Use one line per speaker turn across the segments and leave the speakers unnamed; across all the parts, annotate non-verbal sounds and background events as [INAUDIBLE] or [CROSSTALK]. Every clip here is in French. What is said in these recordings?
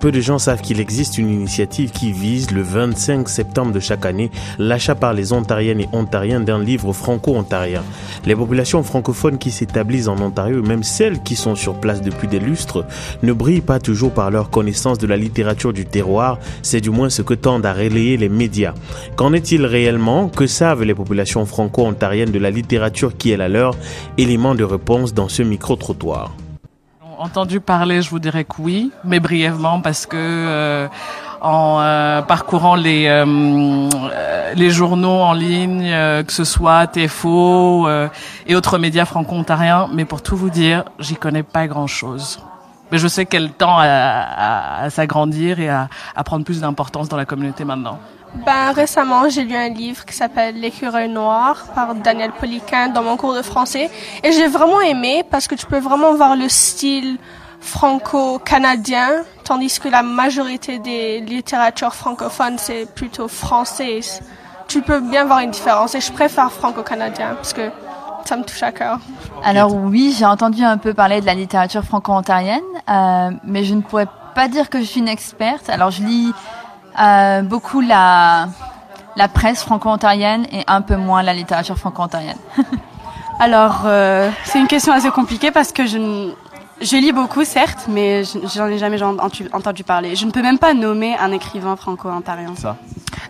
Peu de gens savent qu'il existe une initiative qui vise le 25 septembre de chaque année l'achat par les Ontariennes et Ontariens d'un livre franco-ontarien. Les populations francophones qui s'établissent en Ontario, même celles qui sont sur place depuis des lustres, ne brillent pas toujours par leur connaissance de la littérature du terroir, c'est du moins ce que tendent à relayer les médias. Qu'en est-il réellement? Que savent les populations franco-ontariennes de la littérature qui est la leur? Élément de réponse dans ce micro-trottoir
entendu parler, je vous dirais que oui, mais brièvement parce que euh, en euh, parcourant les euh, les journaux en ligne, que ce soit TFO et autres médias franco-ontariens, mais pour tout vous dire, j'y connais pas grand-chose. Mais je sais qu'elle tend à, à, s'agrandir et à, à prendre plus d'importance dans la communauté maintenant.
Ben, récemment, j'ai lu un livre qui s'appelle L'écureuil noir par Daniel Poliquin dans mon cours de français. Et j'ai vraiment aimé parce que tu peux vraiment voir le style franco-canadien, tandis que la majorité des littératures francophones, c'est plutôt français. Tu peux bien voir une différence et je préfère franco-canadien parce que ça me touche à cœur.
Alors oui, j'ai entendu un peu parler de la littérature franco-ontarienne, euh, mais je ne pourrais pas dire que je suis une experte. Alors je lis euh, beaucoup la, la presse franco-ontarienne et un peu moins la littérature franco-ontarienne. [LAUGHS]
Alors, euh, c'est une question assez compliquée parce que je, je lis beaucoup, certes, mais j'en ai jamais entendu parler. Je ne peux même pas nommer un écrivain franco-ontarien.
Ça.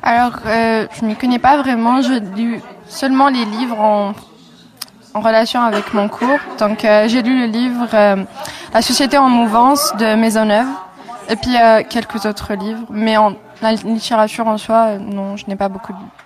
Alors, euh, je m'y connais pas vraiment. Je lis seulement les livres en, en relation avec mon cours. Donc, euh, j'ai lu le livre La société en mouvance de Maisonneuve et puis quelques autres livres. Mais en la littérature en soi, non, je n'ai pas beaucoup lu.